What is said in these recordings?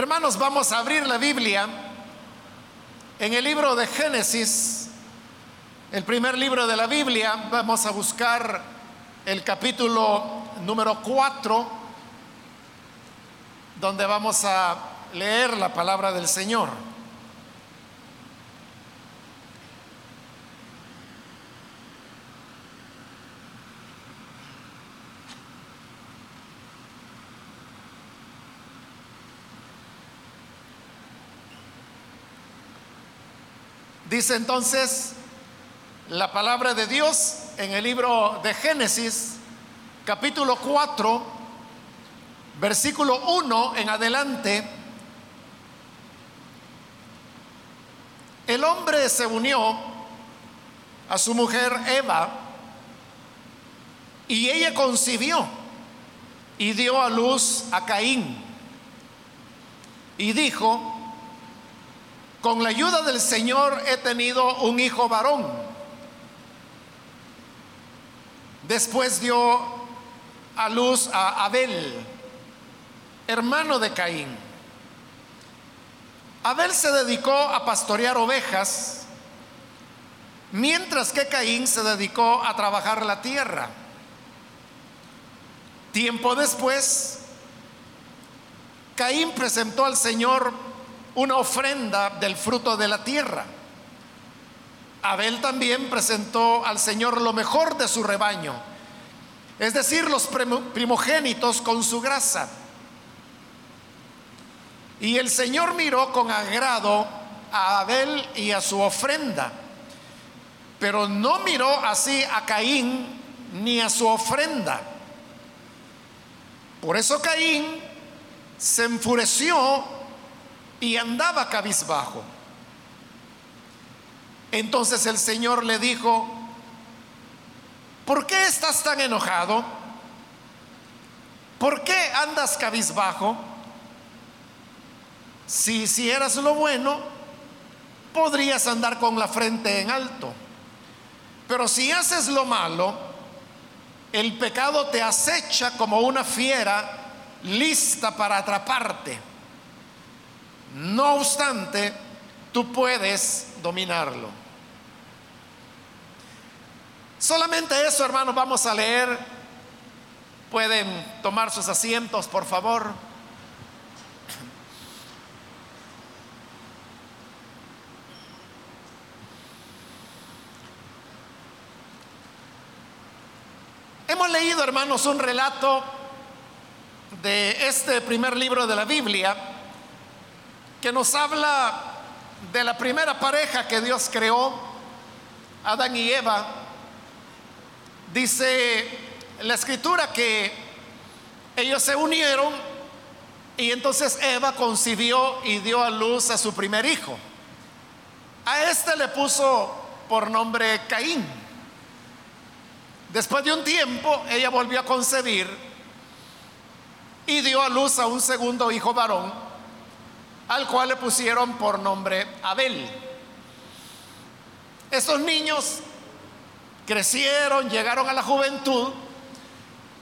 Hermanos, vamos a abrir la Biblia en el libro de Génesis, el primer libro de la Biblia. Vamos a buscar el capítulo número 4, donde vamos a leer la palabra del Señor. Dice entonces la palabra de Dios en el libro de Génesis, capítulo 4, versículo 1 en adelante. El hombre se unió a su mujer Eva y ella concibió y dio a luz a Caín. Y dijo, con la ayuda del Señor he tenido un hijo varón. Después dio a luz a Abel, hermano de Caín. Abel se dedicó a pastorear ovejas, mientras que Caín se dedicó a trabajar la tierra. Tiempo después, Caín presentó al Señor una ofrenda del fruto de la tierra. Abel también presentó al Señor lo mejor de su rebaño, es decir, los primogénitos con su grasa. Y el Señor miró con agrado a Abel y a su ofrenda, pero no miró así a Caín ni a su ofrenda. Por eso Caín se enfureció y andaba cabizbajo. Entonces el Señor le dijo, ¿por qué estás tan enojado? ¿Por qué andas cabizbajo? Si hicieras lo bueno, podrías andar con la frente en alto. Pero si haces lo malo, el pecado te acecha como una fiera lista para atraparte. No obstante, tú puedes dominarlo. Solamente eso, hermanos, vamos a leer. Pueden tomar sus asientos, por favor. Hemos leído, hermanos, un relato de este primer libro de la Biblia que nos habla de la primera pareja que Dios creó, Adán y Eva. Dice la escritura que ellos se unieron y entonces Eva concibió y dio a luz a su primer hijo. A este le puso por nombre Caín. Después de un tiempo, ella volvió a concebir y dio a luz a un segundo hijo varón al cual le pusieron por nombre Abel. Estos niños crecieron, llegaron a la juventud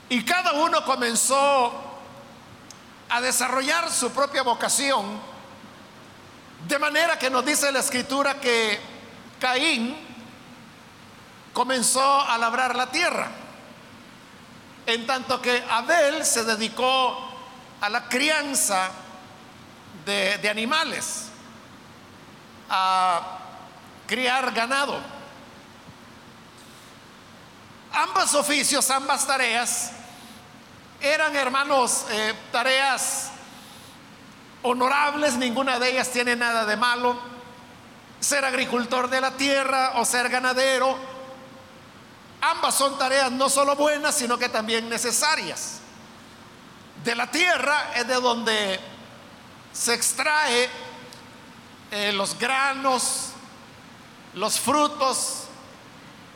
y cada uno comenzó a desarrollar su propia vocación, de manera que nos dice la escritura que Caín comenzó a labrar la tierra, en tanto que Abel se dedicó a la crianza de, animales, a criar ganado. Ambos oficios, ambas tareas, eran hermanos eh, tareas honorables, ninguna de ellas tiene nada de malo. Ser agricultor de la tierra o ser ganadero, ambas son tareas no solo buenas, sino que también necesarias. De la tierra es de donde se extrae eh, los granos, los frutos,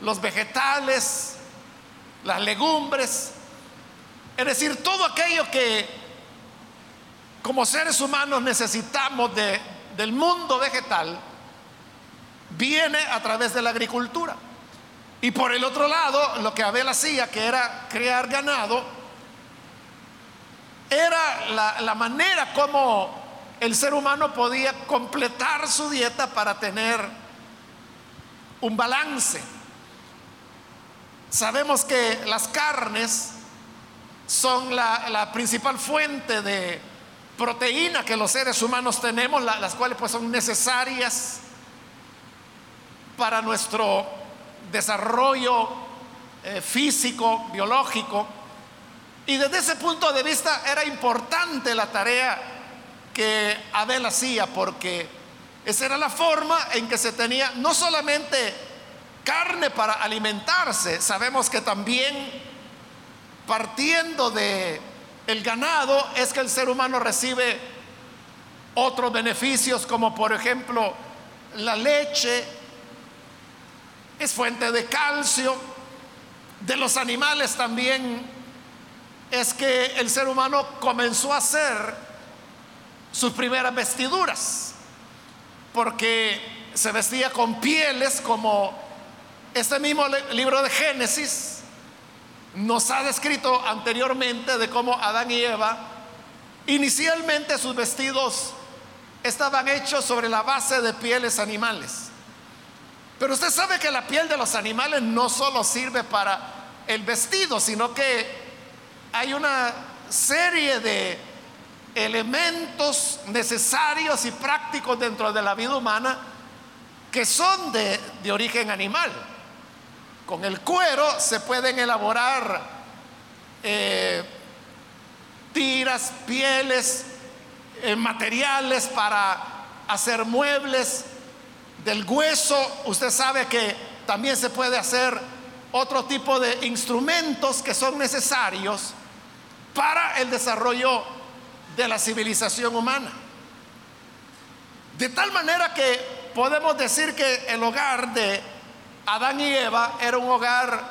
los vegetales, las legumbres, es decir, todo aquello que como seres humanos necesitamos del mundo vegetal, viene a través de la agricultura. Y por el otro lado, lo que Abel hacía, que era crear ganado, era la manera como el ser humano podía completar su dieta para tener un balance. Sabemos que las carnes son la, principal fuente de proteína que los seres humanos tenemos, las cuales pues son necesarias para nuestro desarrollo eh, físico, biológico. Y desde ese punto de vista era importante la tarea que Abel hacía, porque esa era la forma en que se tenía no solamente carne para alimentarse, sabemos que también partiendo de el ganado es que el ser humano recibe otros beneficios como por ejemplo la leche es fuente de calcio, de los animales también es que el ser humano comenzó a hacer sus primeras vestiduras, porque se vestía con pieles como este mismo libro de Génesis nos ha descrito anteriormente de cómo Adán y Eva inicialmente sus vestidos estaban hechos sobre la base de pieles animales. Pero usted sabe que la piel de los animales no solo sirve para el vestido, sino que hay una serie de elementos necesarios y prácticos dentro de la vida humana que son de, de origen animal. Con el cuero se pueden elaborar eh, tiras, pieles, eh, materiales para hacer muebles. Del hueso, usted sabe que también se puede hacer otro tipo de instrumentos que son necesarios para el desarrollo de la civilización humana. De tal manera que podemos decir que el hogar de Adán y Eva era un hogar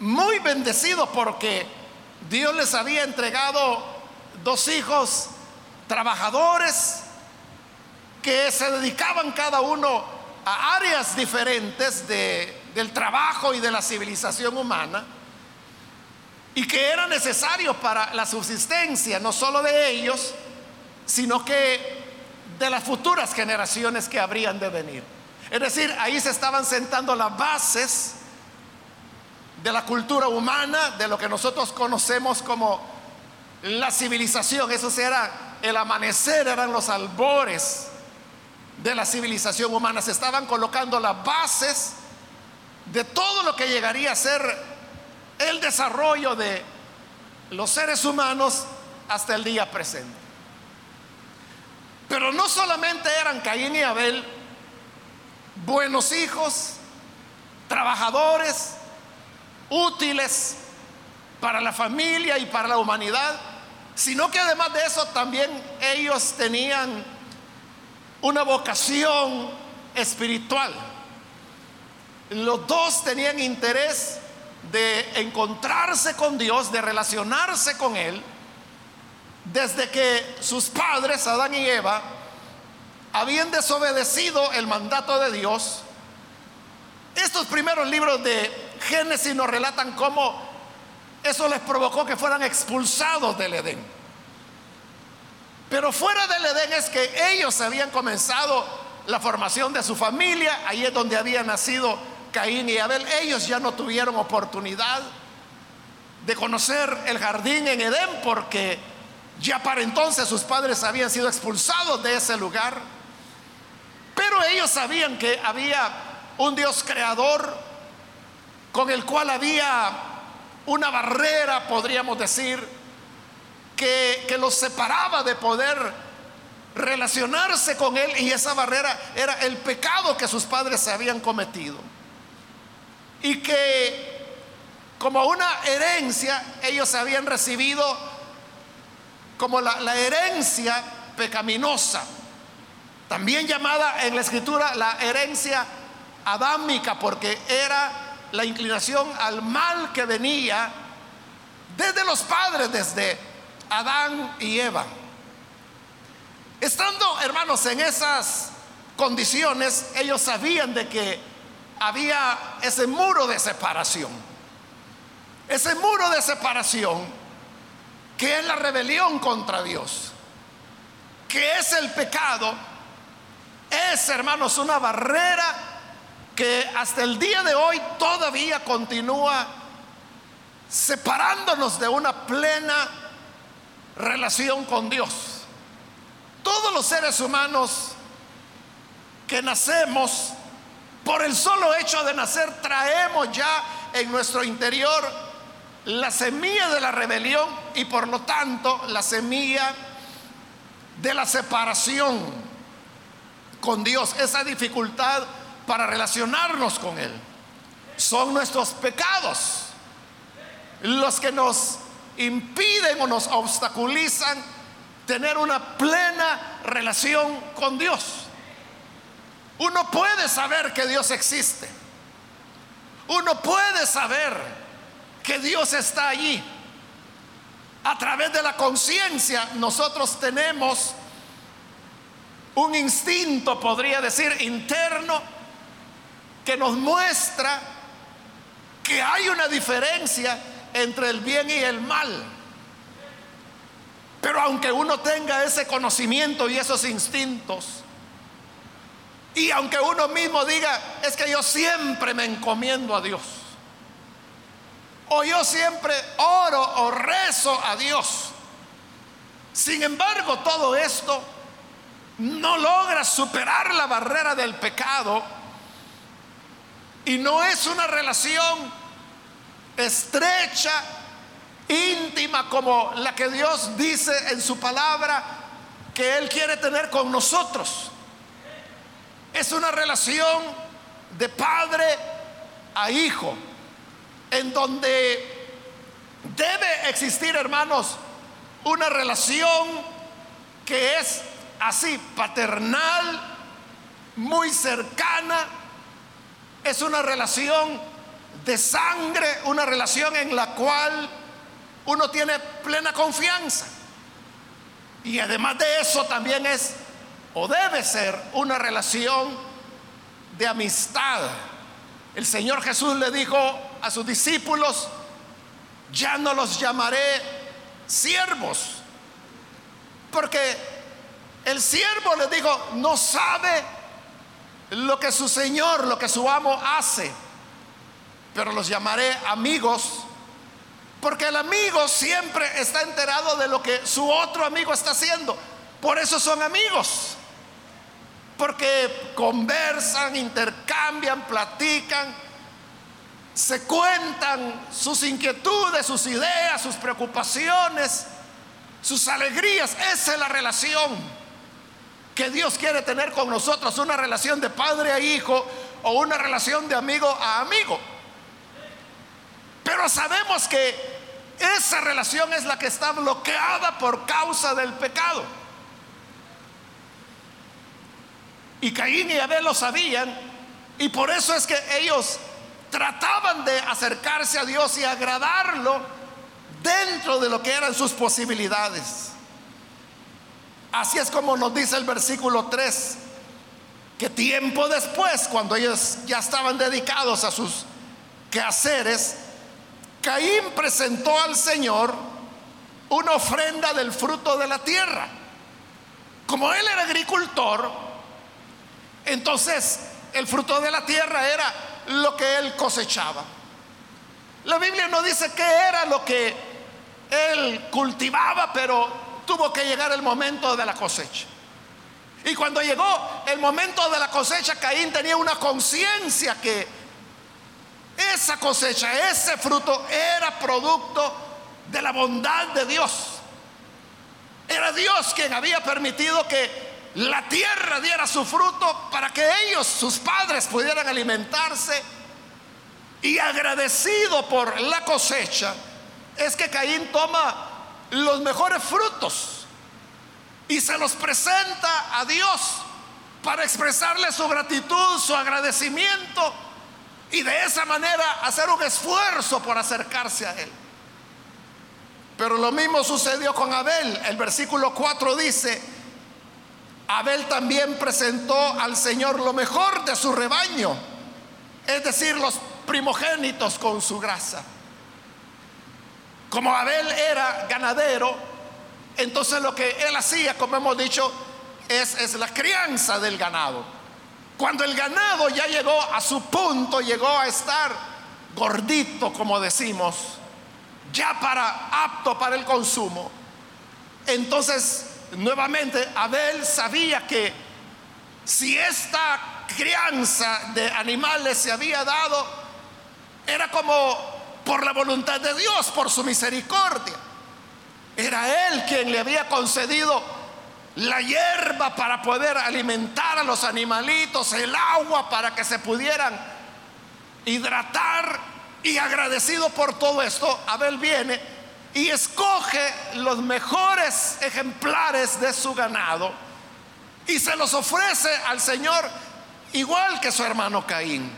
muy bendecido porque Dios les había entregado dos hijos trabajadores que se dedicaban cada uno a áreas diferentes del trabajo y de la civilización humana y que era necesario para la subsistencia no solo de ellos, sino que de las futuras generaciones que habrían de venir. Es decir, ahí se estaban sentando las bases de la cultura humana, de lo que nosotros conocemos como la civilización. Eso era el amanecer, eran los albores de la civilización humana. Se estaban colocando las bases de todo lo que llegaría a ser el desarrollo de los seres humanos hasta el día presente. Pero no solamente eran Caín y Abel, buenos hijos, trabajadores, útiles para la familia y para la humanidad, sino que además de eso también ellos tenían una vocación espiritual. Los dos tenían interés de encontrarse con Dios, de relacionarse con Él, desde que sus padres, Adán y Eva, habían desobedecido el mandato de Dios, estos primeros libros de Génesis nos relatan cómo eso les provocó que fueran expulsados del Edén. Pero fuera del Edén es que ellos habían comenzado la formación de su familia, ahí es donde había nacido Caín y Abel. Ellos ya no tuvieron oportunidad de conocer el jardín en Edén porque ya para entonces sus padres habían sido expulsados de ese lugar. Pero ellos sabían que había un Dios creador con el cual había una barrera, podríamos decir, que, que los separaba de poder relacionarse con Él y esa barrera era el pecado que sus padres se habían cometido. Y que como una herencia ellos habían recibido como la, herencia pecaminosa también llamada en la escritura la herencia adámica, porque era la inclinación al mal que venía desde los padres, desde Adán y Eva. Estando, hermanos, en esas condiciones, ellos sabían de que había ese muro de separación. Ese muro de separación que es la rebelión contra Dios. que es el pecado, es, hermanos, una barrera que hasta el día de hoy todavía continúa separándonos de una plena relación con Dios. Todos los seres humanos que nacemos, por el solo hecho de nacer, traemos ya en nuestro interior la semilla de la rebelión y por lo tanto la semilla de la separación con Dios, esa dificultad para relacionarnos con Él. Son nuestros pecados los que nos impiden o nos obstaculizan tener una plena relación con Dios. Uno puede saber que Dios existe. Uno puede saber que Dios está allí. A través de la conciencia nosotros tenemos un instinto, podría decir, interno, que nos muestra que hay una diferencia entre el bien y el mal. Pero aunque uno tenga ese conocimiento y esos instintos, y aunque uno mismo diga, es que yo siempre me encomiendo a Dios, o yo siempre oro o rezo a Dios, sin embargo todo esto no logra superar la barrera del pecado y no es una relación estrecha, íntima, como la que Dios dice en su palabra que Él quiere tener con nosotros. Es una relación de padre a hijo, en donde debe existir, hermanos, una relación que es así, paternal, muy cercana, es una relación de sangre, una relación en la cual uno tiene plena confianza. Y además de eso también es debe ser una relación de amistad. El Señor Jesús le dijo a sus discípulos, ya no los llamaré siervos, porque el siervo le dijo, no sabe lo que su Señor, lo que su amo hace pero los llamaré amigos, porque el amigo siempre está enterado de lo que su otro amigo está haciendo. Por eso son amigos, porque conversan, intercambian, platican, se cuentan sus inquietudes, sus ideas, sus preocupaciones, sus alegrías. Esa es la relación que Dios quiere tener con nosotros, una relación de padre a hijo o una relación de amigo a amigo. Pero sabemos que esa relación es la que está bloqueada por causa del pecado. Y Caín y Abel lo sabían y por eso es que ellos trataban de acercarse a Dios y agradarlo dentro de lo que eran sus posibilidades. Así es como nos dice el versículo 3, que tiempo después, cuando ellos ya estaban dedicados a sus quehaceres, Caín presentó al Señor una ofrenda del fruto de la tierra. Como él era agricultor, entonces el fruto de la tierra era lo que él cosechaba. La Biblia no dice qué era lo que él cultivaba, pero tuvo que llegar el momento de la cosecha. Y cuando llegó el momento de la cosecha, Caín tenía una conciencia que esa cosecha, ese fruto era producto de la bondad de Dios. Era Dios quien había permitido que la tierra diera su fruto para que ellos, sus padres, pudieran alimentarse. Y agradecido por la cosecha, es que Caín toma los mejores frutos y se los presenta a Dios para expresarle su gratitud, su agradecimiento y de esa manera hacer un esfuerzo por acercarse a Él. Pero lo mismo sucedió con Abel. El versículo 4 dice, Abel también presentó al Señor lo mejor de su rebaño, es decir, los primogénitos con su grasa. Como Abel era ganadero, Entonces lo que él hacía, como hemos dicho, es, es la crianza del ganado. Cuando el ganado ya llegó a su punto, llegó a estar gordito, como decimos, ya para apto para el consumo, entonces nuevamente Abel sabía que si esta crianza de animales se había dado, era como por la voluntad de Dios, por su misericordia. Era Él quien le había concedido la hierba para poder alimentar a los animalitos, el agua para que se pudieran hidratar. Y agradecido por todo esto, Abel viene y escoge los mejores ejemplares de su ganado y se los ofrece al Señor igual que su hermano Caín,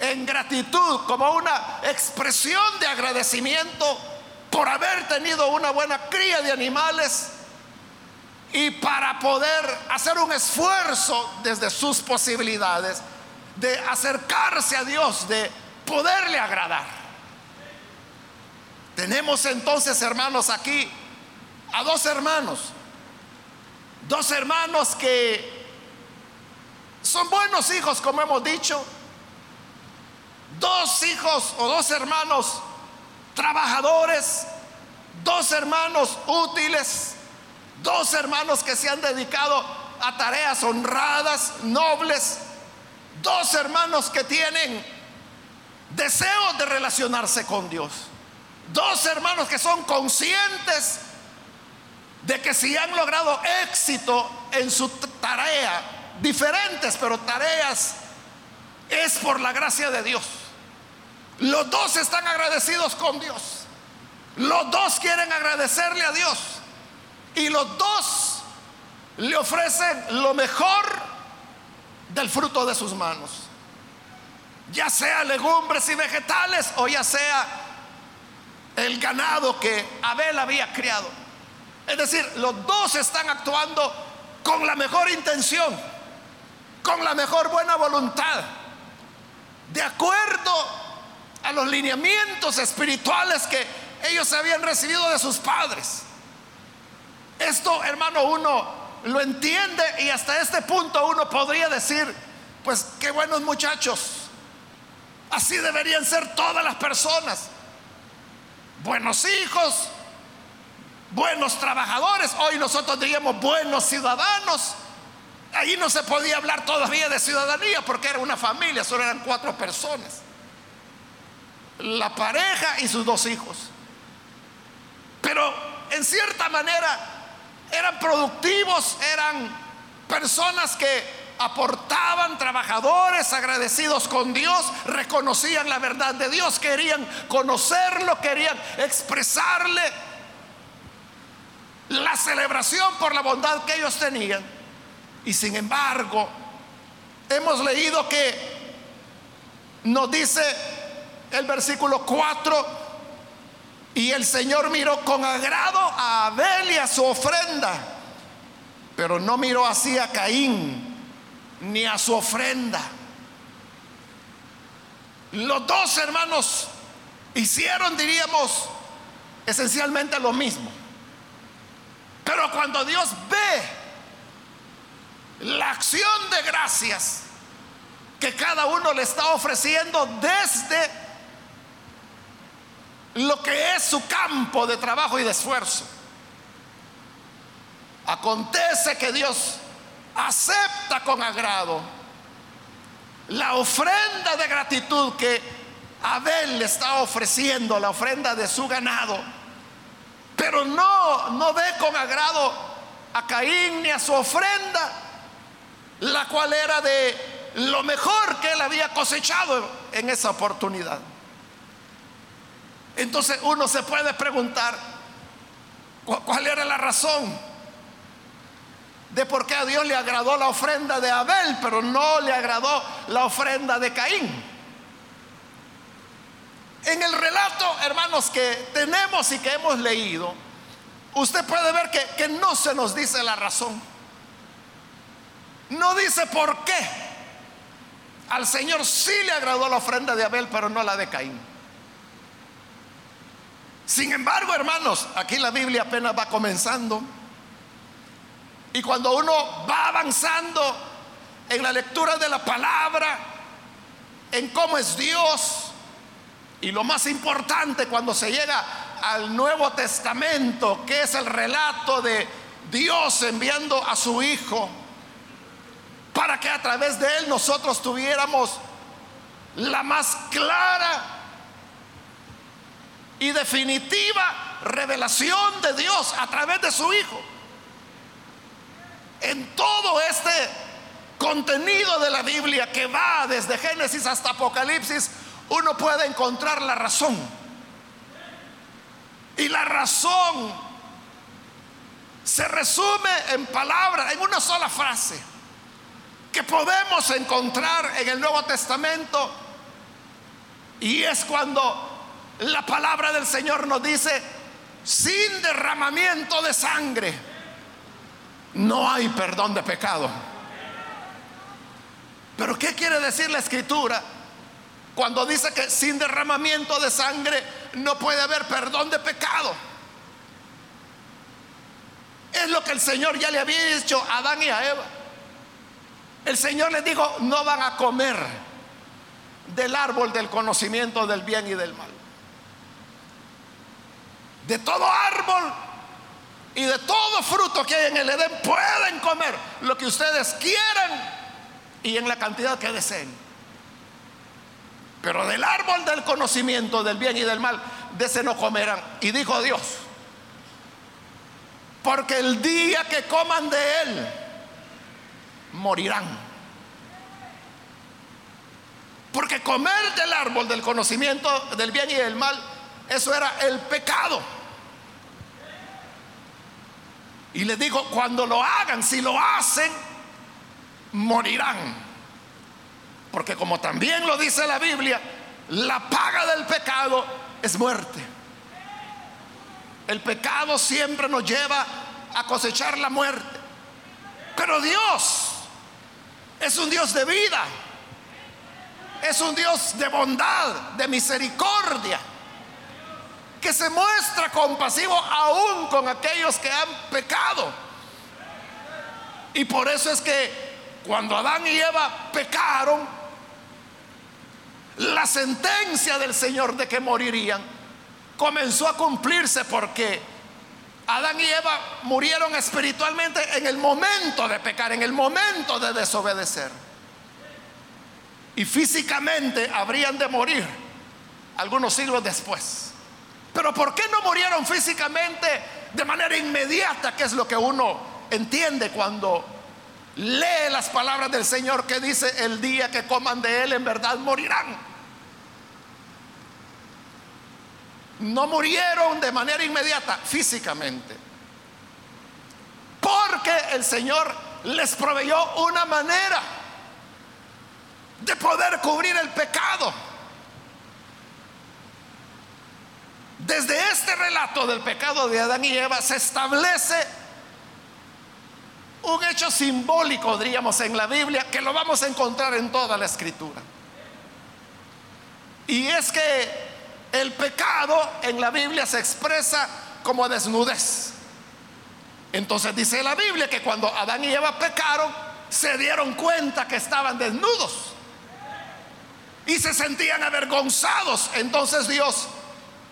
en gratitud, como una expresión de agradecimiento por haber tenido una buena cría de animales y para poder hacer un esfuerzo desde sus posibilidades de acercarse a Dios, de poderle agradar. Tenemos entonces, hermanos, aquí a dos hermanos, dos hermanos que son buenos hijos, como hemos dicho, dos hijos o dos hermanos trabajadores, dos hermanos útiles, dos hermanos que se han dedicado a tareas honradas, nobles, dos hermanos que tienen deseo de relacionarse con Dios, dos hermanos que son conscientes de que si han logrado éxito en su tarea, diferentes pero tareas, es por la gracia de Dios. Los dos están agradecidos con Dios. Los dos quieren agradecerle a Dios. Y los dos le ofrecen lo mejor del fruto de sus manos. Ya sea legumbres y vegetales o ya sea el ganado que Abel había criado. Es decir, los dos están actuando con la mejor intención, con la mejor buena voluntad, de acuerdo a los lineamientos espirituales que ellos habían recibido de sus padres. Esto, hermano, uno lo entiende y hasta este punto uno podría decir, pues qué buenos muchachos. Así deberían ser todas las personas. Buenos hijos, buenos trabajadores. Hoy nosotros diríamos buenos ciudadanos. Ahí no se podía hablar todavía de ciudadanía porque era una familia, solo eran cuatro personas la pareja y sus dos hijos. Pero en cierta manera eran productivos, eran personas que aportaban, trabajadores, agradecidos con Dios, reconocían la verdad de Dios, querían conocerlo, querían expresarle la celebración por la bondad que ellos tenían. Y sin embargo, hemos leído que nos dice el versículo 4. Y el Señor miró con agrado a Abel y a su ofrenda, pero no miró así a Caín ni a su ofrenda. Los dos hermanos hicieron, diríamos, esencialmente lo mismo. Pero cuando Dios ve la acción de gracias que cada uno le está ofreciendo desde lo que es su campo de trabajo y de esfuerzo. Acontece que Dios acepta con agrado la ofrenda de gratitud que Abel le está ofreciendo, la ofrenda de su ganado, pero no, no ve con agrado a Caín ni a su ofrenda, la cual era de lo mejor que él había cosechado en esa oportunidad. Entonces uno se puede preguntar, ¿cuál era la razón de por qué a Dios le agradó la ofrenda de Abel, pero no le agradó la ofrenda de Caín? En el relato, hermanos, que tenemos y que hemos leído, usted puede ver que, que no se nos dice la razón. No dice por qué. Al Señor sí le agradó la ofrenda de Abel, pero no la de Caín. Sin embargo, hermanos, aquí la Biblia apenas va comenzando. Y cuando uno va avanzando en la lectura de la palabra, en cómo es Dios, y lo más importante cuando se llega al Nuevo Testamento, que es el relato de Dios enviando a su Hijo, para que a través de él nosotros tuviéramos la más clara y definitiva revelación de Dios a través de su Hijo. En todo este contenido de la Biblia que va desde Génesis hasta Apocalipsis, uno puede encontrar la razón. Y la razón se resume en palabras, en una sola frase, que podemos encontrar en el Nuevo Testamento. Y es cuando la palabra del Señor nos dice, sin derramamiento de sangre, no hay perdón de pecado. Pero ¿qué quiere decir la escritura? Cuando dice que sin derramamiento de sangre no puede haber perdón de pecado. Es lo que el Señor ya le había dicho a Adán y a Eva. El Señor les dijo, no van a comer del árbol del conocimiento del bien y del mal. De todo árbol y de todo fruto que hay en el Edén pueden comer lo que ustedes quieran y en la cantidad que deseen. Pero del árbol del conocimiento del bien y del mal, de ese no comerán. Y dijo Dios, porque el día que coman de él, morirán. Porque comer del árbol del conocimiento del bien y del mal, eso era el pecado. Y les digo, cuando lo hagan, si lo hacen, morirán. Porque como también lo dice la Biblia, la paga del pecado es muerte. El pecado siempre nos lleva a cosechar la muerte. Pero Dios es un Dios de vida. Es un Dios de bondad, de misericordia, que se muestra compasivo aún con aquellos que han pecado. Y por eso es que cuando Adán y Eva pecaron, la sentencia del Señor de que morirían comenzó a cumplirse porque Adán y Eva murieron espiritualmente en el momento de pecar, en el momento de desobedecer. Y físicamente habrían de morir algunos siglos después. Pero ¿por qué no murieron físicamente de manera inmediata? Que es lo que uno entiende cuando lee las palabras del Señor que dice, el día que coman de Él en verdad morirán. No murieron de manera inmediata físicamente. Porque el Señor les proveyó una manera de poder cubrir el pecado. Desde este relato del pecado de Adán y Eva se establece un hecho simbólico, diríamos, en la Biblia, que lo vamos a encontrar en toda la escritura. Y es que el pecado en la Biblia se expresa como desnudez. Entonces dice la Biblia que cuando Adán y Eva pecaron, se dieron cuenta que estaban desnudos y se sentían avergonzados. Entonces Dios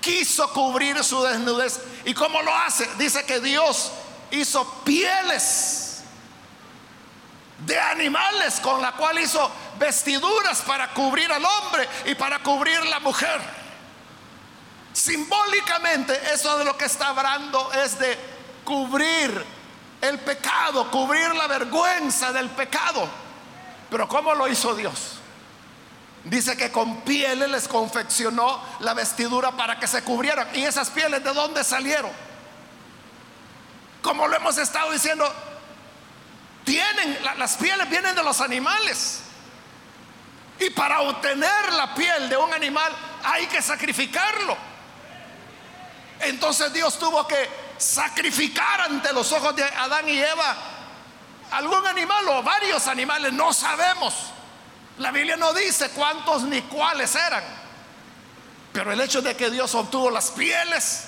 quiso cubrir su desnudez. ¿Y cómo lo hace? Dice que Dios hizo pieles de animales con la cual hizo vestiduras para cubrir al hombre y para cubrir la mujer. Simbólicamente eso de lo que está hablando es de cubrir el pecado, cubrir la vergüenza del pecado. Pero ¿cómo lo hizo Dios? Dice que con pieles les confeccionó la vestidura para que se cubrieran. ¿Y esas pieles de dónde salieron? Como lo hemos estado diciendo, tienen, las pieles vienen de los animales. Y para obtener la piel de un animal hay que sacrificarlo. Entonces Dios tuvo que sacrificar ante los ojos de Adán y Eva algún animal o varios animales, no sabemos. La Biblia no dice cuántos ni cuáles eran. Pero el hecho de que Dios obtuvo las pieles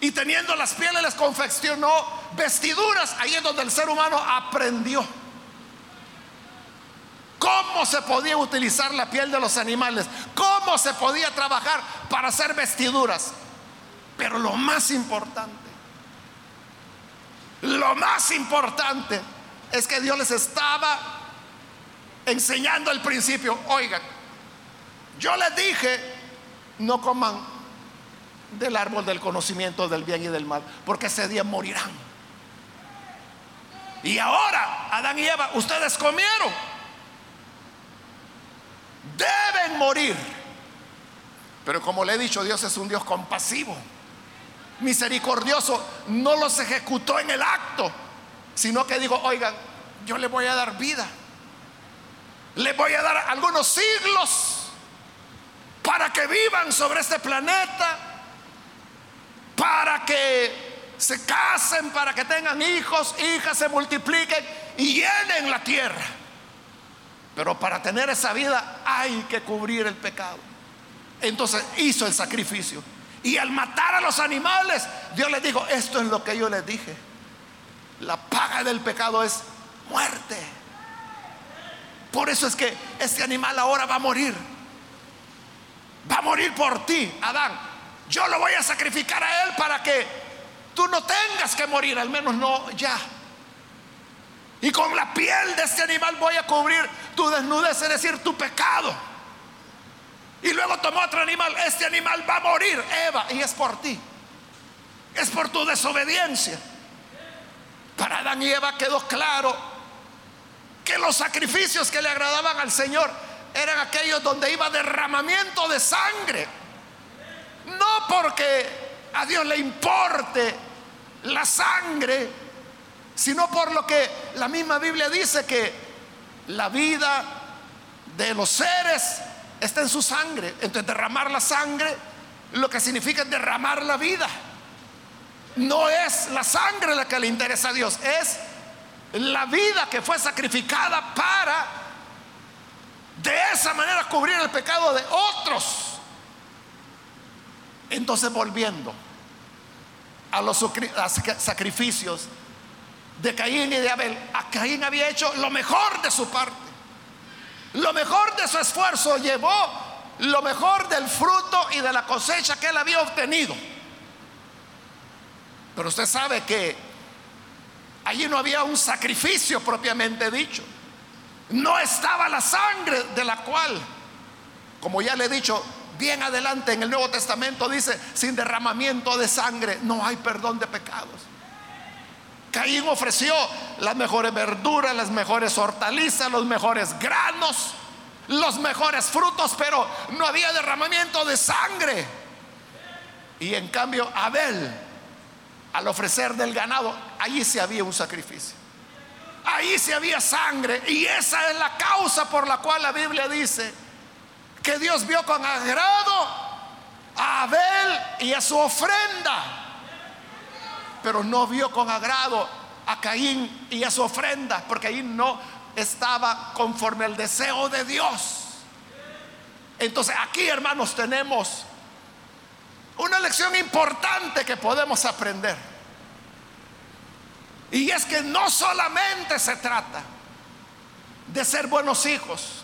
y teniendo las pieles les confeccionó vestiduras, ahí es donde el ser humano aprendió cómo se podía utilizar la piel de los animales, cómo se podía trabajar para hacer vestiduras. Pero lo más importante, lo más importante es que Dios les estaba enseñando al principio, oigan, yo les dije, no coman del árbol del conocimiento del bien y del mal, porque ese día morirán. Y ahora, Adán y Eva, ustedes comieron deben morir. Pero como le he dicho, Dios es un Dios compasivo, misericordioso. No los ejecutó en el acto, sino que digo, oigan, yo le voy a dar vida. Le voy a dar algunos siglos para que vivan sobre este planeta, para que se casen, para que tengan hijos, hijas, se multipliquen y llenen la tierra. Pero para tener esa vida hay que cubrir el pecado. Entonces hizo el sacrificio. Y al matar a los animales, Dios les dijo, esto es lo que yo les dije. La paga del pecado es muerte. Por eso es que este animal ahora va a morir. Va a morir por ti, Adán. Yo lo voy a sacrificar a él para que tú no tengas que morir, al menos no ya. Y con la piel de este animal voy a cubrir tu desnudez, es decir, tu pecado. Y luego tomó otro animal, este animal va a morir, Eva, y es por ti. Es por tu desobediencia. Para Adán y Eva quedó claro que los sacrificios que le agradaban al Señor eran aquellos donde iba derramamiento de sangre. No porque a Dios le importe la sangre, sino por lo que la misma Biblia dice que la vida de los seres está en su sangre. Entonces derramar la sangre lo que significa derramar la vida. No es la sangre la que le interesa a Dios, es la vida que fue sacrificada para de esa manera cubrir el pecado de otros. Entonces volviendo a los sacrificios de Caín y de Abel, a Caín había hecho lo mejor de su parte. Lo mejor de su esfuerzo llevó lo mejor del fruto y de la cosecha que él había obtenido. Pero usted sabe que allí no había un sacrificio propiamente dicho. No estaba la sangre de la cual, como ya le he dicho, bien adelante en el Nuevo Testamento dice, sin derramamiento de sangre no hay perdón de pecados. Caín ofreció las mejores verduras, las mejores hortalizas, los mejores granos, los mejores frutos, pero no había derramamiento de sangre. Y en cambio Abel, al ofrecer del ganado, allí se había un sacrificio. Ahí se había sangre. Y esa es la causa por la cual la Biblia dice que Dios vio con agrado a Abel y a su ofrenda pero no vio con agrado a Caín y a su ofrenda, porque ahí no estaba conforme al deseo de Dios. Entonces aquí, hermanos, tenemos una lección importante que podemos aprender. Y es que no solamente se trata de ser buenos hijos,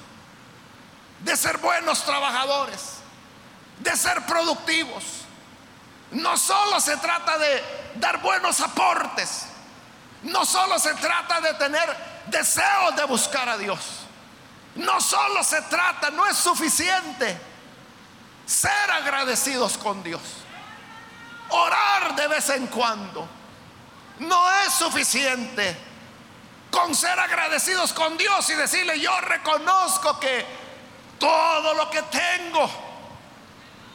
de ser buenos trabajadores, de ser productivos. No solo se trata de dar buenos aportes. No solo se trata de tener deseos de buscar a Dios. No solo se trata, no es suficiente ser agradecidos con Dios. Orar de vez en cuando. No es suficiente con ser agradecidos con Dios y decirle, yo reconozco que todo lo que tengo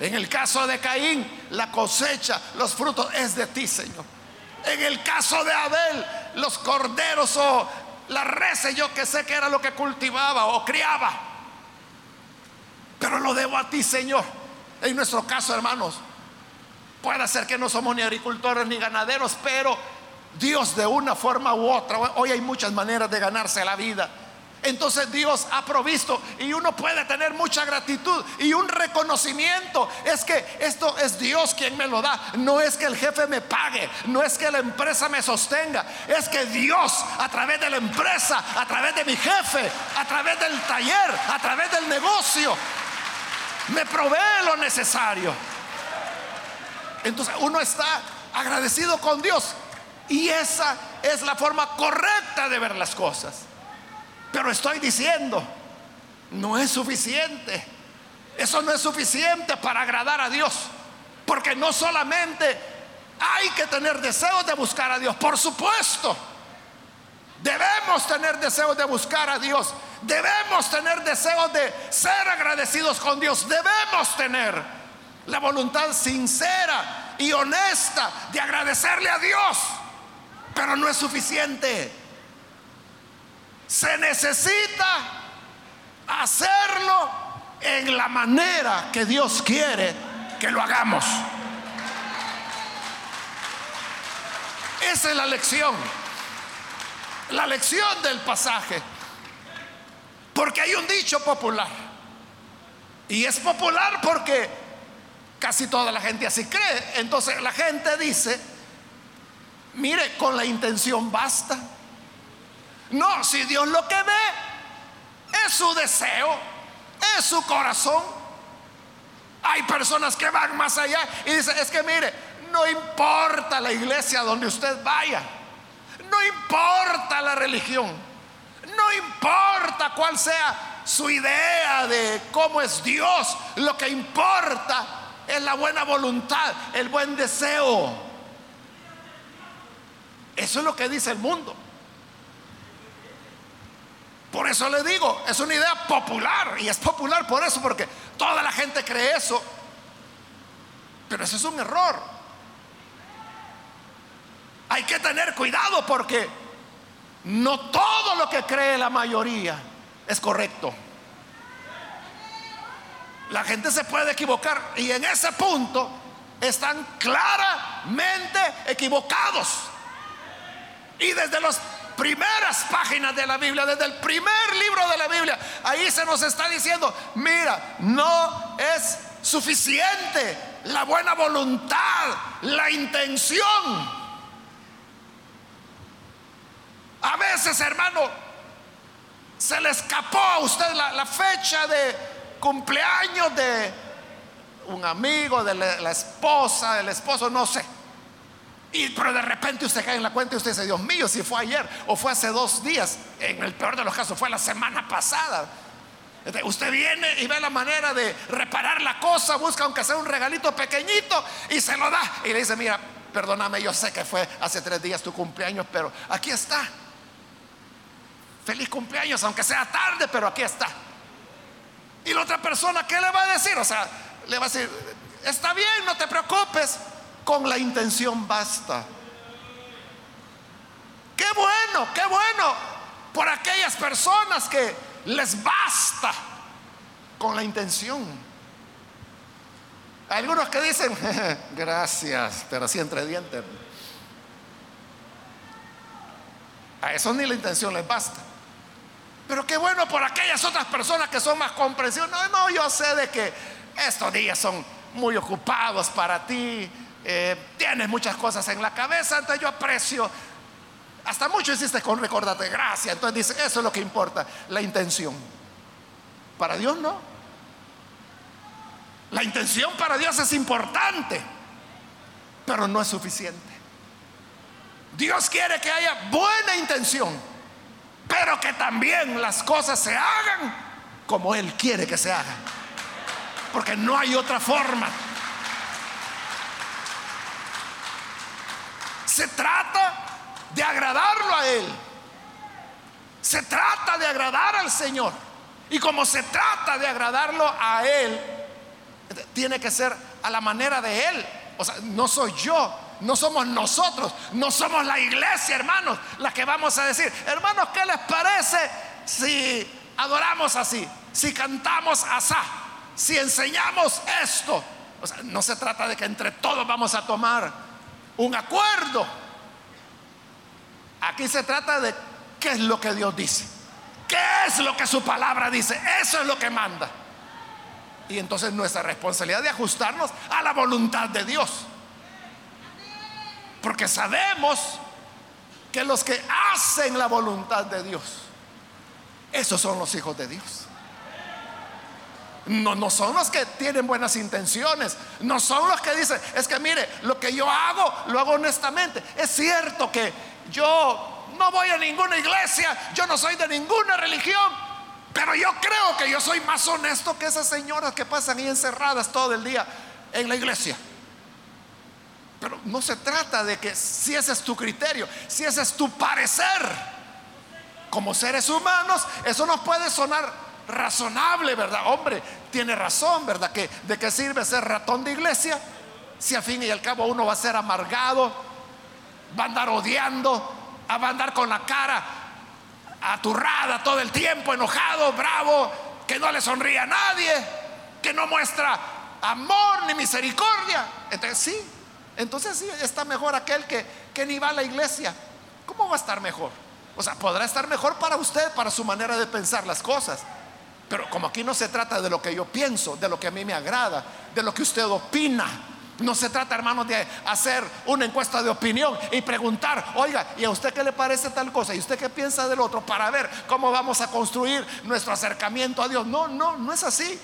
en el caso de Caín, la cosecha, los frutos es de ti, Señor. En el caso de Abel, los corderos o las reses, yo que sé que era lo que cultivaba o criaba. Pero lo debo a ti, Señor. En nuestro caso, hermanos, puede ser que no somos ni agricultores ni ganaderos, pero Dios de una forma u otra, hoy hay muchas maneras de ganarse la vida. entonces Dios ha provisto y uno puede tener mucha gratitud y un reconocimiento. Es que esto es Dios quien me lo da. No es que el jefe me pague, no es que la empresa me sostenga. Es que Dios a través de la empresa, a través de mi jefe, a través del taller, a través del negocio, me provee lo necesario. Entonces uno está agradecido con Dios. Y esa es la forma correcta de ver las cosas. Pero estoy diciendo, no es suficiente. Eso no es suficiente para agradar a Dios. Porque no solamente hay que tener deseos de buscar a Dios, por supuesto. Debemos tener deseos de buscar a Dios. Debemos tener deseos de ser agradecidos con Dios. Debemos tener la voluntad sincera y honesta de agradecerle a Dios. Pero no es suficiente. Se necesita hacerlo en la manera que Dios quiere que lo hagamos. Esa es la lección. La lección del pasaje. Porque hay un dicho popular. Y es popular porque casi toda la gente así cree. Entonces la gente dice, mire, con la intención basta. No, si Dios lo que ve es su deseo, es su corazón. Hay personas que van más allá y dicen, es que mire, no importa la iglesia donde usted vaya, no importa la religión, no importa cuál sea su idea de cómo es Dios, lo que importa es la buena voluntad, el buen deseo. Eso es lo que dice el mundo. Por eso le digo, es una idea popular y es popular por eso, porque toda la gente cree eso. Pero eso es un error. Hay que tener cuidado porque no todo lo que cree la mayoría es correcto. La gente se puede equivocar y en ese punto están claramente equivocados. Y desde los primeras páginas de la Biblia, desde el primer libro de la Biblia, ahí se nos está diciendo, mira, no es suficiente la buena voluntad, la intención. A veces, hermano, se le escapó a usted la, fecha de cumpleaños de un amigo, de la esposa, del esposo, no sé. Y pero de repente usted cae en la cuenta y usted dice, Dios mío, si fue ayer o fue hace dos días, en el peor de los casos fue la semana pasada. Usted viene y ve la manera de reparar la cosa, busca aunque sea un regalito pequeñito y se lo da. Y le dice, mira, perdóname, yo sé que fue hace tres días tu cumpleaños, pero aquí está. Feliz cumpleaños, aunque sea tarde, pero aquí está. Y la otra persona, ¿qué le va a decir? O sea, le va a decir, está bien, no te preocupes, con la intención basta. Qué bueno, qué bueno por aquellas personas que les basta con la intención. algunos que dicen, gracias, pero así entre dientes. A eso ni la intención les basta. Pero qué bueno por aquellas otras personas que son más comprensivas. No, no, yo sé de que estos días son muy ocupados para ti, eh, tienes muchas cosas en la cabeza, entonces yo aprecio. Hasta mucho hiciste con recordarte gracias. Entonces dice, eso es lo que importa, la intención. Para Dios no. La intención para Dios es importante, pero no es suficiente. Dios quiere que haya buena intención, pero que también las cosas se hagan como Él quiere que se hagan. Porque no hay otra forma. Se trata de agradarlo a Él. Se trata de agradar al Señor. Y como se trata de agradarlo a Él, tiene que ser a la manera de Él. O sea, no soy yo, no somos nosotros, no somos la iglesia, hermanos, la que vamos a decir, hermanos, ¿qué les parece si adoramos así, si cantamos asá, si enseñamos esto? O sea, no se trata de que entre todos vamos a tomar un acuerdo. Aquí se trata de qué es lo que Dios dice. ¿Qué es lo que su palabra dice, eso es lo que manda. Y entonces nuestra responsabilidad de ajustarnos a la voluntad de Dios. Porque sabemos que los que hacen la voluntad de Dios, esos son los hijos de Dios. No, no son los que tienen buenas intenciones, no son los que dicen, es que mire, lo que yo hago, lo hago honestamente. Es cierto que yo no voy a ninguna iglesia, yo no soy de ninguna religión, pero yo creo que yo soy más honesto que esas señoras que pasan ahí encerradas todo el día en la iglesia. No se trata de que si ese es tu criterio, si ese es tu parecer. Como seres humanos, eso nos puede sonar razonable, ¿verdad? Hombre, tiene razón, ¿verdad? Que, ¿De qué sirve ser ratón de iglesia? Si al fin y al cabo uno va a ser amargado, va a andar odiando, va a andar con la cara aturrada todo el tiempo, enojado, bravo, que no le sonríe a nadie, que no muestra amor ni misericordia. Entonces sí, entonces sí, está mejor aquel que, que ni va a la iglesia. ¿Cómo va a estar mejor? O sea, podrá estar mejor para usted, para su manera de pensar las cosas. Pero como aquí no se trata de lo que yo pienso, de lo que a mí me agrada, de lo que usted opina. No se trata, hermanos, de hacer una encuesta de opinión y preguntar, oiga, ¿y a usted qué le parece tal cosa? ¿Y usted qué piensa del otro? Para ver cómo vamos a construir nuestro acercamiento a Dios. No, no, no es así.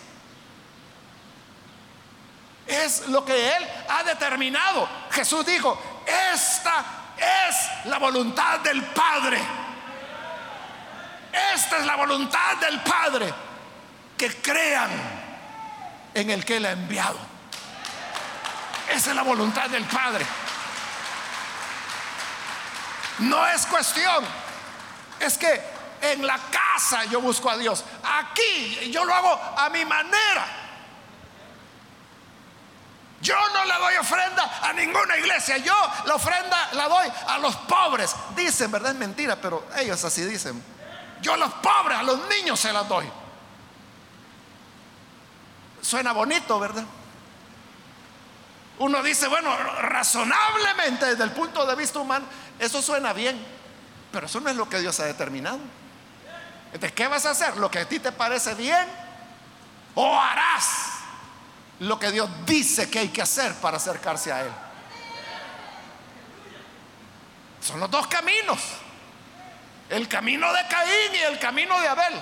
Es lo que Él ha determinado. Jesús dijo, esta es la voluntad del Padre. Esta es la voluntad del Padre. Que crean en el que Él ha enviado. Esa es la voluntad del Padre. No es cuestión. Es que en la casa yo busco a Dios. Aquí yo lo hago a mi manera. Yo no le doy ofrenda a ninguna iglesia. Yo la ofrenda la doy a los pobres. Dicen, ¿verdad? Es mentira, pero ellos así dicen. Yo a los pobres, a los niños se las doy. Suena bonito, ¿verdad? Uno dice, bueno, razonablemente desde el punto de vista humano, eso suena bien, pero eso no es lo que Dios ha determinado. Entonces, ¿qué vas a hacer? ¿Lo que a ti te parece bien? ¿O harás lo que Dios dice que hay que hacer para acercarse a Él. Son los dos caminos. El camino de Caín y el camino de Abel.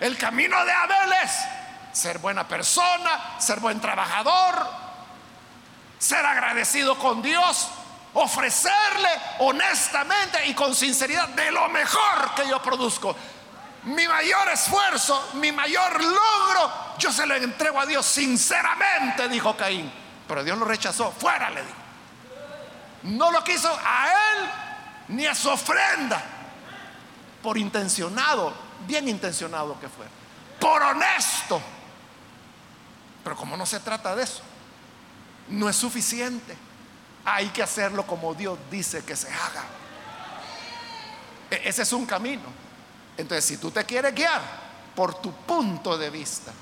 El camino de Abel es ser buena persona, ser buen trabajador, ser agradecido con Dios, ofrecerle honestamente y con sinceridad de lo mejor que yo produzco mi mayor esfuerzo, mi mayor logro, yo se lo entrego a Dios sinceramente, dijo Caín. Pero Dios lo rechazó, fuera le dijo. No lo quiso a él ni a su ofrenda, por intencionado, bien intencionado que fue, por honesto. Pero como no se trata de eso, no es suficiente. Hay que hacerlo como Dios dice que se haga. E-, ese es un camino. Entonces, si tú te quieres guiar por tu punto de vista,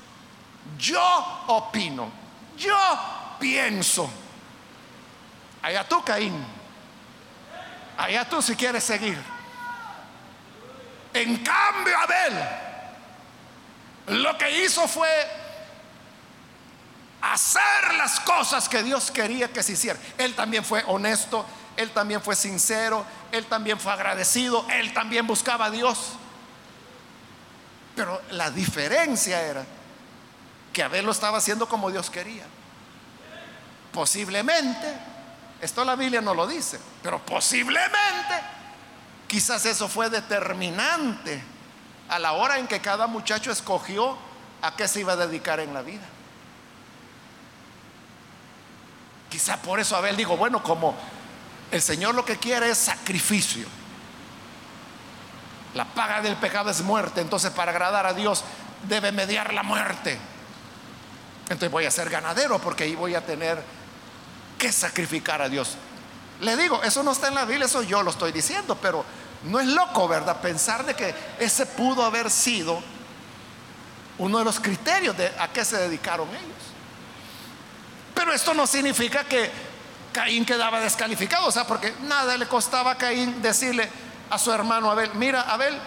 yo opino, yo pienso, allá tú, Caín, allá tú si quieres seguir. En cambio, Abel, lo que hizo fue hacer las cosas que Dios quería que se hicieran. Él también fue honesto, él también fue sincero, él también fue agradecido, él también buscaba a Dios. Pero la diferencia era que Abel lo estaba haciendo como Dios quería. Posiblemente, esto la Biblia no lo dice, pero posiblemente quizás eso fue determinante a la hora en que cada muchacho escogió a qué se iba a dedicar en la vida. Quizá por eso Abel dijo, bueno, como el Señor lo que quiere es sacrificio. La paga del pecado es muerte, entonces para agradar a Dios debe mediar la muerte. Entonces voy a ser ganadero porque ahí voy a tener que sacrificar a Dios. Le digo, eso no está en la Biblia, eso yo lo estoy diciendo, pero no es loco, ¿verdad? Pensar de que ese pudo haber sido uno de los criterios de a qué se dedicaron ellos. Pero esto no significa que Caín quedaba descalificado, o sea, porque nada le costaba a Caín decirle, a su hermano Abel, mira Abel,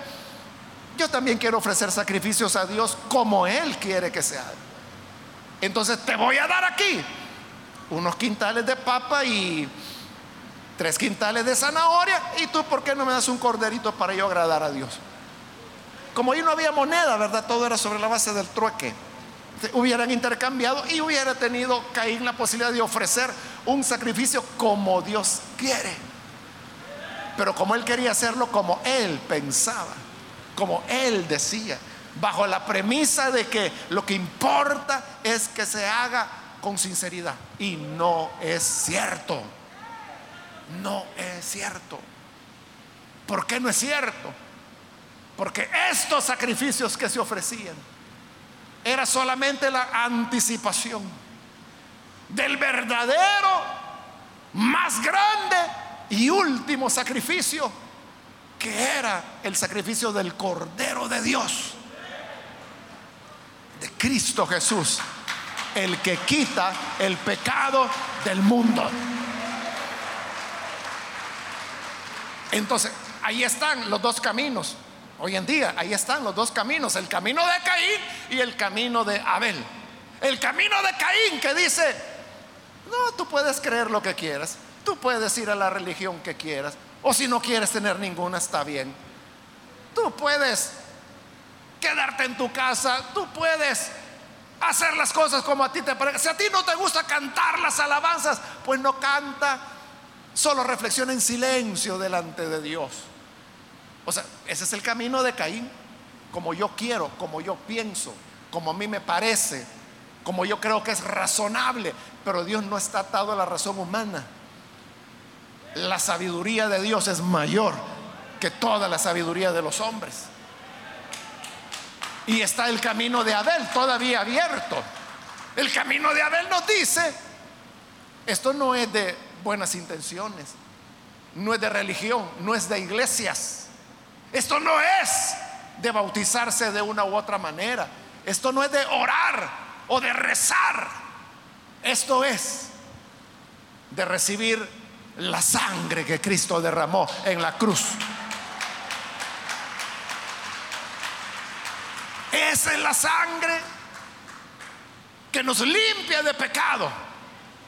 yo también quiero ofrecer sacrificios a Dios como Él quiere que sea. Entonces te voy a dar aquí unos quintales de papa y tres quintales de zanahoria. ¿Y tú por qué no me das un corderito para yo agradar a Dios? Como ahí no había moneda, ¿verdad? Todo era sobre la base del trueque. Hubieran intercambiado y hubiera tenido Caín la posibilidad de ofrecer un sacrificio como Dios quiere. Pero como él quería hacerlo como él pensaba como él decía, bajo la premisa de que lo que importa es que se haga con sinceridad. Y no es cierto. No es cierto. ¿Por qué no es cierto? Porque estos sacrificios que se ofrecían era solamente la anticipación del verdadero, más grande y último sacrificio que era el sacrificio del Cordero de Dios, de Cristo Jesús, el que quita el pecado del mundo. Entonces, ahí están los dos caminos. Hoy en día, ahí están los dos caminos, el camino de Caín y el camino de Abel. El camino de Caín que dice, no, tú puedes creer lo que quieras, tú puedes ir a la religión que quieras, o si no quieres tener ninguna, está bien. Tú puedes quedarte en tu casa, tú puedes hacer las cosas como a ti te parece. Si a ti no te gusta cantar las alabanzas, pues no canta, solo reflexiona en silencio delante de Dios. O sea, ese es el camino de Caín, como yo quiero, como yo pienso, como a mí me parece, como yo creo que es razonable, pero Dios no está atado a la razón humana. La sabiduría de Dios es mayor que toda la sabiduría de los hombres. Y está el camino de Abel todavía abierto. El camino de Abel nos dice, esto no es de buenas intenciones, no es de religión, no es de iglesias. Esto no es de bautizarse de una u otra manera. Esto no es de orar o de rezar. Esto es de recibir la sangre que Cristo derramó en la cruz. Esa es la sangre que nos limpia de pecado.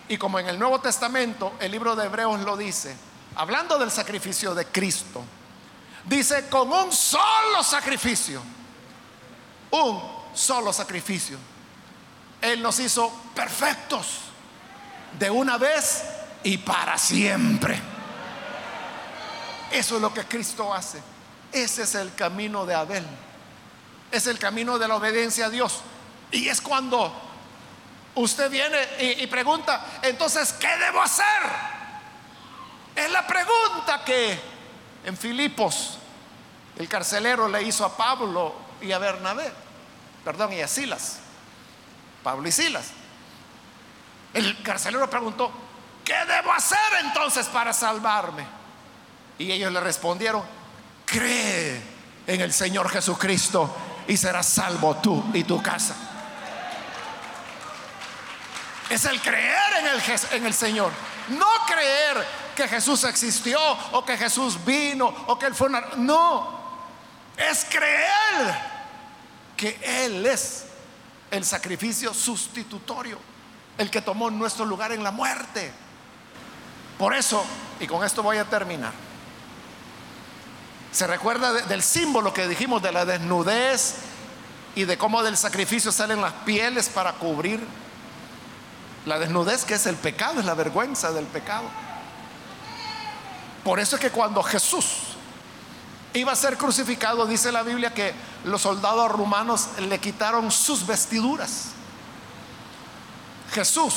Y como en el Nuevo Testamento, el libro de Hebreos lo dice, hablando del sacrificio de Cristo, dice, con un solo sacrificio, un solo sacrificio, Él nos hizo perfectos de una vez y para siempre. Eso es lo que Cristo hace. Ese es el camino de Abel. Es el camino de la obediencia a Dios. Y es cuando usted viene y, pregunta, entonces, ¿qué debo hacer? Es la pregunta que en Filipos el carcelero le hizo a Pablo y a Bernabé, perdón, y a Silas, Pablo y Silas. El carcelero preguntó, ¿qué debo hacer entonces para salvarme? Y ellos le respondieron, cree en el Señor Jesucristo y serás salvo tú y tu casa. Es el creer en el, Señor, no creer que Jesús existió o que Jesús vino o que Él fue una... No, es creer que Él es el sacrificio sustitutorio, el que tomó nuestro lugar en la muerte. Por eso, y con esto voy a terminar, se recuerda del símbolo que dijimos de la desnudez y de cómo del sacrificio salen las pieles para cubrir la desnudez que es el pecado, es la vergüenza del pecado. Por eso es que cuando Jesús iba a ser crucificado, dice la Biblia que los soldados romanos le quitaron sus vestiduras. Jesús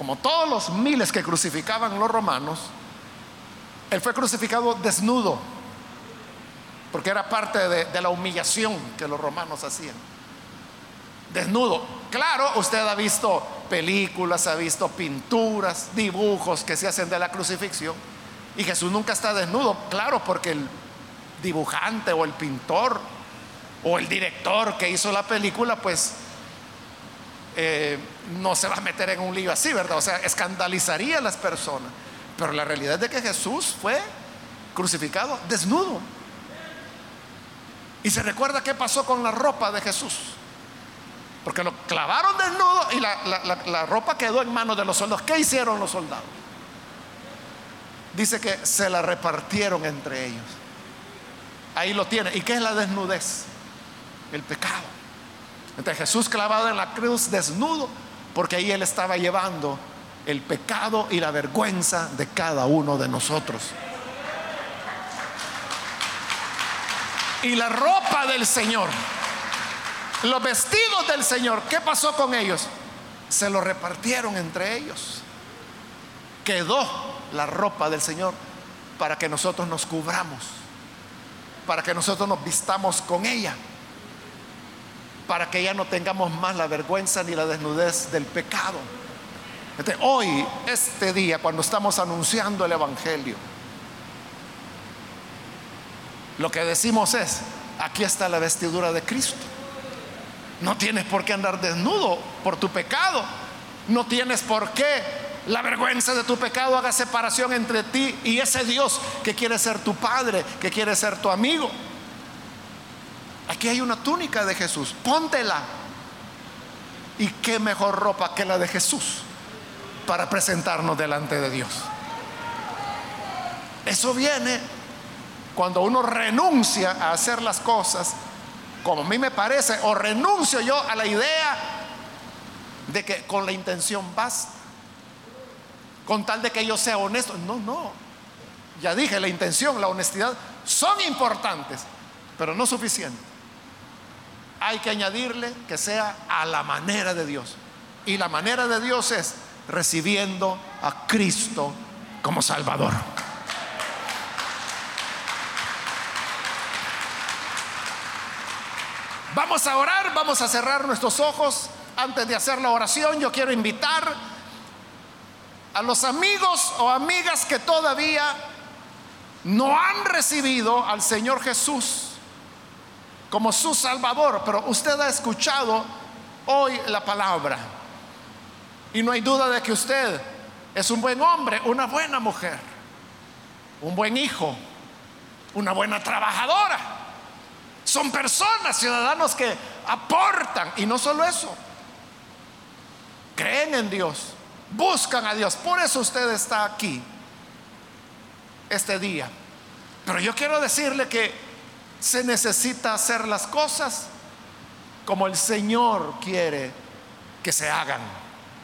como todos los miles que crucificaban los romanos, él fue crucificado desnudo, porque era parte de, la humillación que los romanos hacían. Desnudo. Claro, usted ha visto películas, ha visto pinturas, dibujos que se hacen de la crucifixión, y Jesús nunca está desnudo, claro, porque el dibujante o el pintor o el director que hizo la película, pues eh, no se va a meter en un lío así, ¿verdad? O sea, escandalizaría a las personas. Pero la realidad es de que Jesús fue crucificado desnudo. Y se recuerda qué pasó con la ropa de Jesús. Porque lo clavaron desnudo y la, ropa quedó en manos de los soldados. ¿Qué hicieron los soldados? Dice que se la repartieron entre ellos. Ahí lo tiene. ¿Y qué es la desnudez? El pecado. Entonces Jesús clavado en la cruz desnudo, porque ahí él estaba llevando el pecado y la vergüenza de cada uno de nosotros. Y la ropa del Señor, los vestidos del Señor, ¿qué pasó con ellos? Se lo repartieron entre ellos. Quedó la ropa del Señor para que nosotros nos cubramos, para que nosotros nos vistamos con ella, para que ya no tengamos más la vergüenza ni la desnudez del pecado. hoy, este día, cuando estamos anunciando el Evangelio, lo que decimos es, aquí está la vestidura de Cristo. No tienes por qué andar desnudo por tu pecado. No tienes por qué la vergüenza de tu pecado haga separación entre ti y ese Dios que quiere ser tu padre, que quiere ser tu amigo. Aquí hay una túnica de Jesús, póntela. Y qué mejor ropa que la de Jesús para presentarnos delante de Dios. Eso viene cuando uno renuncia a hacer las cosas como a mí me parece, o renuncio yo a la idea de que con la intención basta, con tal de que yo sea honesto. No, no. Ya dije, la intención, la honestidad son importantes, pero no suficientes. Hay que añadirle que sea a la manera de Dios. Y la manera de Dios es recibiendo a Cristo como Salvador. Vamos a orar, vamos a cerrar nuestros ojos. Antes de hacer la oración, yo quiero invitar a los amigos o amigas que todavía no han recibido al Señor Jesús como su Salvador, pero usted ha escuchado hoy la palabra. Y no hay duda de que usted es un buen hombre, una buena mujer, un buen hijo, una buena trabajadora son personas, ciudadanos que aportan. Y no solo eso, creen en Dios, buscan a Dios. Por eso usted está aquí este día. Pero yo quiero decirle que se necesita hacer las cosas como el Señor quiere que se hagan.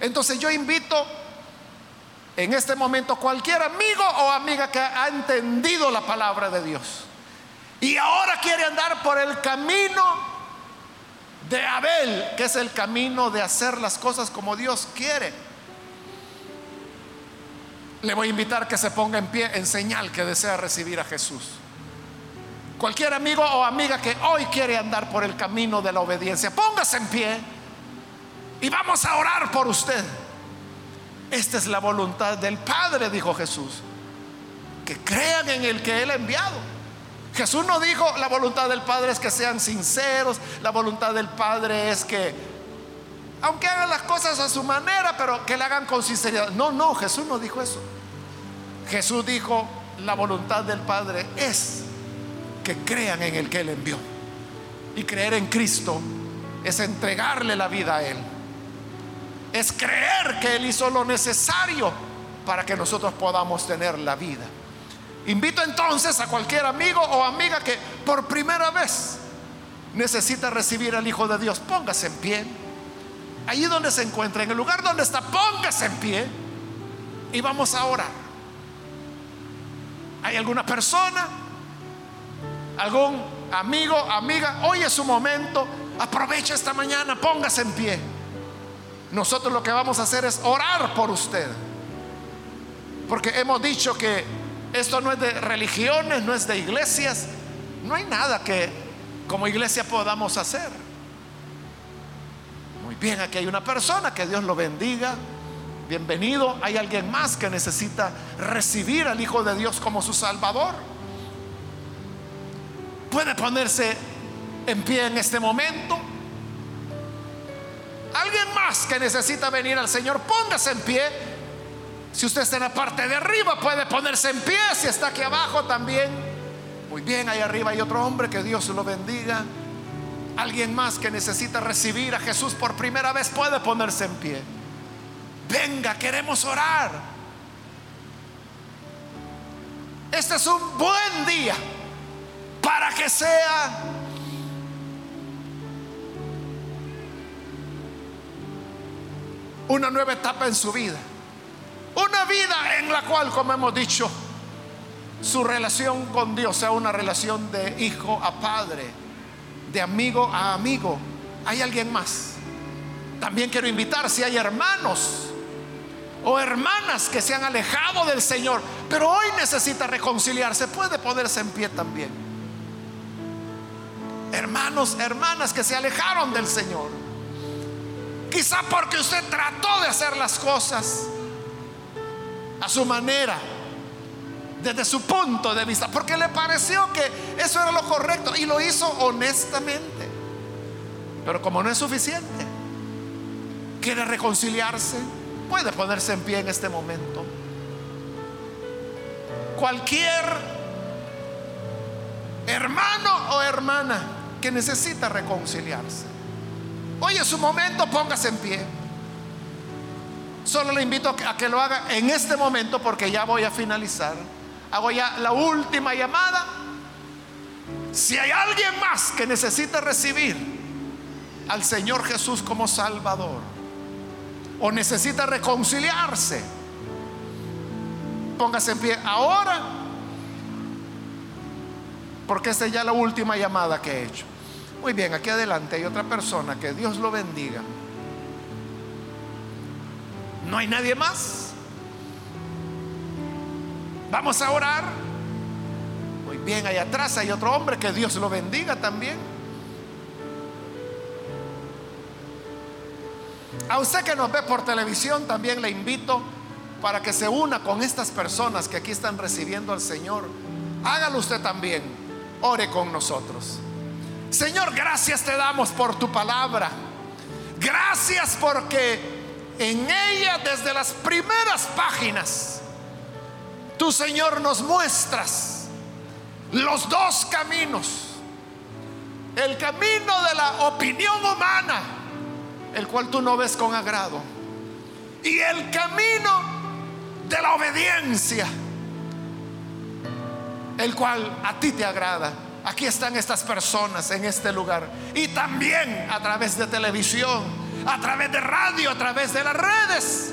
Entonces yo invito en este momento cualquier amigo o amiga que ha entendido la palabra de Dios y ahora quiere andar por el camino de Abel, que es el camino de hacer las cosas como Dios quiere. Le voy a invitar que se ponga en pie en señal que desea recibir a Jesús. Cualquier amigo o amiga que hoy quiere andar por el camino de la obediencia, póngase en pie y vamos a orar por usted. Esta es la voluntad del Padre, dijo Jesús. Que crean en el que Él ha enviado. Jesús no dijo, la voluntad del Padre es que sean sinceros, la voluntad del Padre es que, aunque hagan las cosas a su manera, pero que le hagan con sinceridad. No, no, Jesús no dijo eso. Jesús dijo, la voluntad del Padre es que crean en el que Él envió. Y creer en Cristo es entregarle la vida a Él. Es creer que Él hizo lo necesario para que nosotros podamos tener la vida. Invito entonces a cualquier amigo o amiga que por primera vez necesita recibir al Hijo de Dios, póngase en pie. Allí donde se encuentra, en el lugar donde está, póngase en pie y vamos a orar. ¿Hay alguna persona? ¿Algún amigo, amiga? Hoy es su momento. Aprovecha esta mañana, póngase en pie. Nosotros lo que vamos a hacer es orar por usted. Porque hemos dicho que esto no es de religiones, no es de iglesias. No hay nada que como iglesia podamos hacer. Muy bien, aquí hay una persona, que Dios lo bendiga. Bienvenido. Hay alguien más que necesita recibir al Hijo de Dios como su Salvador. Puede ponerse en pie en este momento. Alguien más que necesita venir al Señor, póngase en pie si usted está en la parte de arriba, puede ponerse en pie. Si está aquí abajo también. Muy bien, ahí arriba hay otro hombre, que Dios lo bendiga. Alguien más que necesita recibir a Jesús por primera vez puede ponerse en pie. Venga, queremos orar. Este es un buen día para que sea una nueva etapa en su vida. Una vida en la cual, como hemos dicho, su relación con Dios sea una relación de hijo a padre, de amigo a amigo. ¿Hay alguien más? También quiero invitar si hay hermanos o hermanas que se han alejado del Señor, pero hoy necesita reconciliarse, puede ponerse en pie también. Hermanos, hermanas que se alejaron del Señor. Quizá porque usted trató de hacer las cosas a su manera, desde su punto de vista, porque le pareció que eso era lo correcto y lo hizo honestamente. Pero como no es suficiente, quiere reconciliarse, puede ponerse en pie en este momento. Cualquier hermano o hermana que necesita reconciliarse. Hoy es su momento, póngase en pie. Solo le invito a que lo haga en este momento porque ya voy a finalizar. Hago ya la última llamada. Si hay alguien más que necesite recibir al Señor Jesús como Salvador o necesita reconciliarse, póngase en pie ahora porque esta es ya la última llamada que he hecho. Muy bien, aquí adelante hay otra persona, que Dios lo bendiga. ¿No hay nadie más? Vamos a orar. Muy bien, ahí atrás hay otro hombre, que Dios lo bendiga también. A usted que nos ve por televisión, también le invito para que se una con estas personas que aquí están recibiendo al Señor. Hágalo usted también. Ore con nosotros. Señor, gracias te damos por tu palabra. Gracias porque en ella desde las primeras páginas, tu Señor nos muestras los dos caminos. El camino de la opinión humana, el cual tú no ves con agrado. Y el camino de la obediencia, el cual a ti te agrada. Aquí están estas personas en este lugar. Y también a través de televisión, a través de radio, a través de las redes.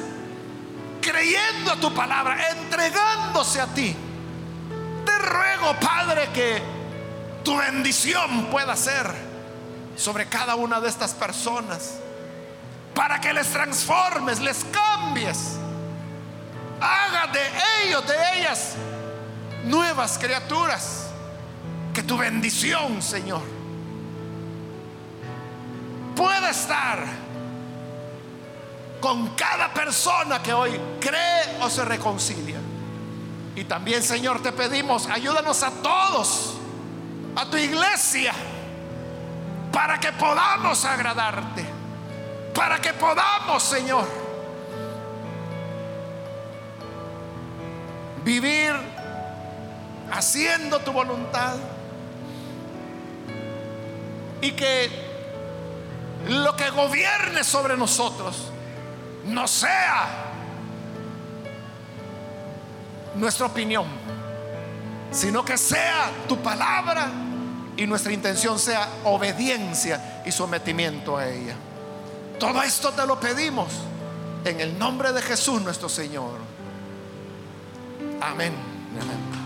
Creyendo a tu palabra, entregándose a ti. Te ruego, Padre, que tu bendición pueda ser sobre cada una de estas personas. Para que les transformes, les cambies. Haga de ellos, de ellas, nuevas criaturas que tu bendición, Señor, pueda estar con cada persona que hoy cree o se reconcilia. Y también, Señor, te pedimos, ayúdanos a todos, a tu iglesia, para que podamos agradarte, para que podamos, Señor, vivir haciendo tu voluntad y que lo que gobierne sobre nosotros no sea nuestra opinión, sino que sea tu palabra y nuestra intención sea obediencia y sometimiento a ella. Todo esto te lo pedimos en el nombre de Jesús nuestro Señor. Amén. Amén.